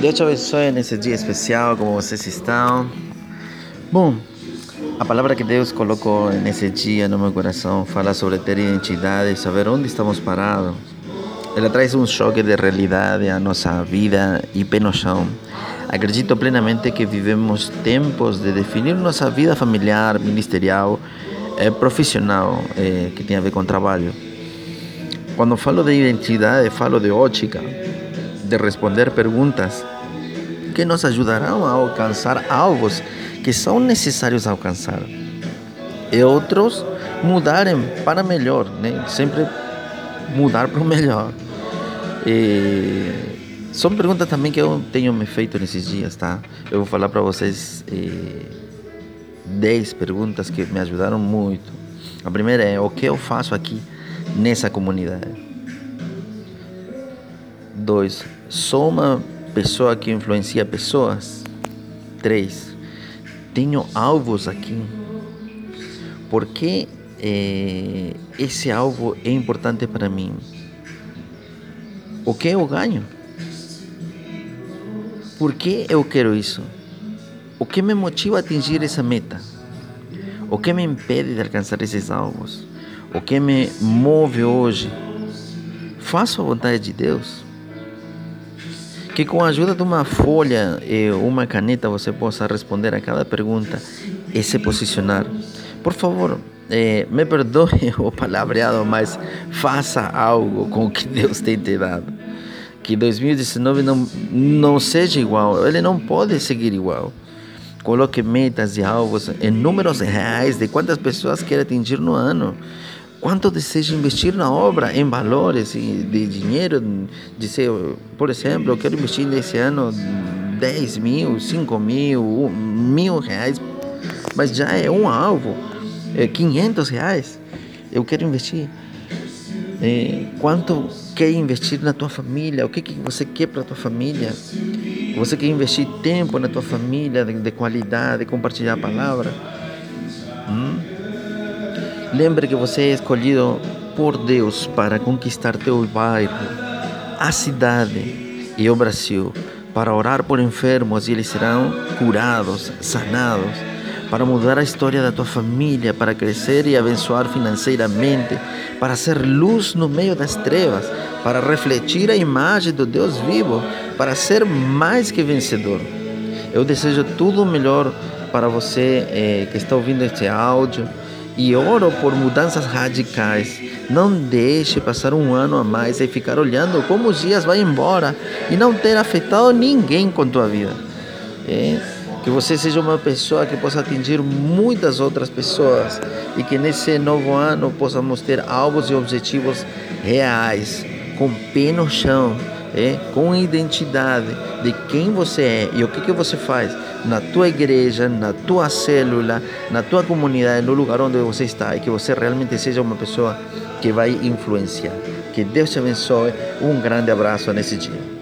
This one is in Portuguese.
Deus te abençoe nesse dia especial, como vocês estão. Bom, a palavra que Deus colocou nesse dia no meu coração fala sobre ter identidade, saber onde estamos parados. Ela traz um choque de realidade à nossa vida e pé no chão. Acredito plenamente que vivemos tempos de definir nossa vida familiar, ministerial, eh, profissional, eh, que tem a ver com trabalho. Quando falo de identidade, falo de ótica, de responder perguntas que nos ajudarão a alcançar alvos que são necessários alcançar e outros mudarem para melhor, né? Sempre mudar para o melhor. E são perguntas também que eu tenho me feito nesses dias, tá? Eu vou falar para vocês eh, 10 perguntas que me ajudaram muito. A primeira é o que eu faço aqui nessa comunidade. Dois, sou uma pessoa que influencia pessoas. Três, tenho alvos aqui. Por que eh, esse alvo é importante para mim? O que eu ganho? Por que eu quero isso? O que me motiva a atingir essa meta? O que me impede de alcançar esses alvos? O que me move hoje? Faço a vontade de Deus? Que com a ajuda de uma folha e uma caneta você possa responder a cada pergunta e se posicionar. Por favor, eh, me perdoe o palavreado, mas faça algo com o que Deus tem te dado. Que 2019 não, não seja igual, ele não pode seguir igual. Coloque metas e alvos em números reais de quantas pessoas quer atingir no ano. Quanto deseja investir na obra em valores de dinheiro? Dizer, por exemplo, eu quero investir nesse ano 10 mil, 5 mil, mil reais, mas já é um alvo, é 500 reais. Eu quero investir. É, quanto quer investir na tua família? O que, que você quer para tua família? Você quer investir tempo na tua família, de, de qualidade, compartilhar a palavra? Hum? Lembre que você é escolhido por Deus para conquistar teu bairro, a cidade e o Brasil, para orar por enfermos e eles serão curados, sanados, para mudar a história da tua família, para crescer e abençoar financeiramente, para ser luz no meio das trevas, para refletir a imagem do Deus vivo, para ser mais que vencedor. Eu desejo tudo o melhor para você eh, que está ouvindo este áudio e oro por mudanças radicais. Não deixe passar um ano a mais e ficar olhando como os dias vão embora e não ter afetado ninguém com tua vida. É, que você seja uma pessoa que possa atingir muitas outras pessoas e que nesse novo ano possamos ter alvos e objetivos reais, com pé no chão, é, com identidade de quem você é e o que, que você faz na tua igreja, na tua célula, na tua comunidade, no lugar onde você está e que você realmente seja uma pessoa que vai influenciar. Que Deus te abençoe. Um grande abraço nesse dia.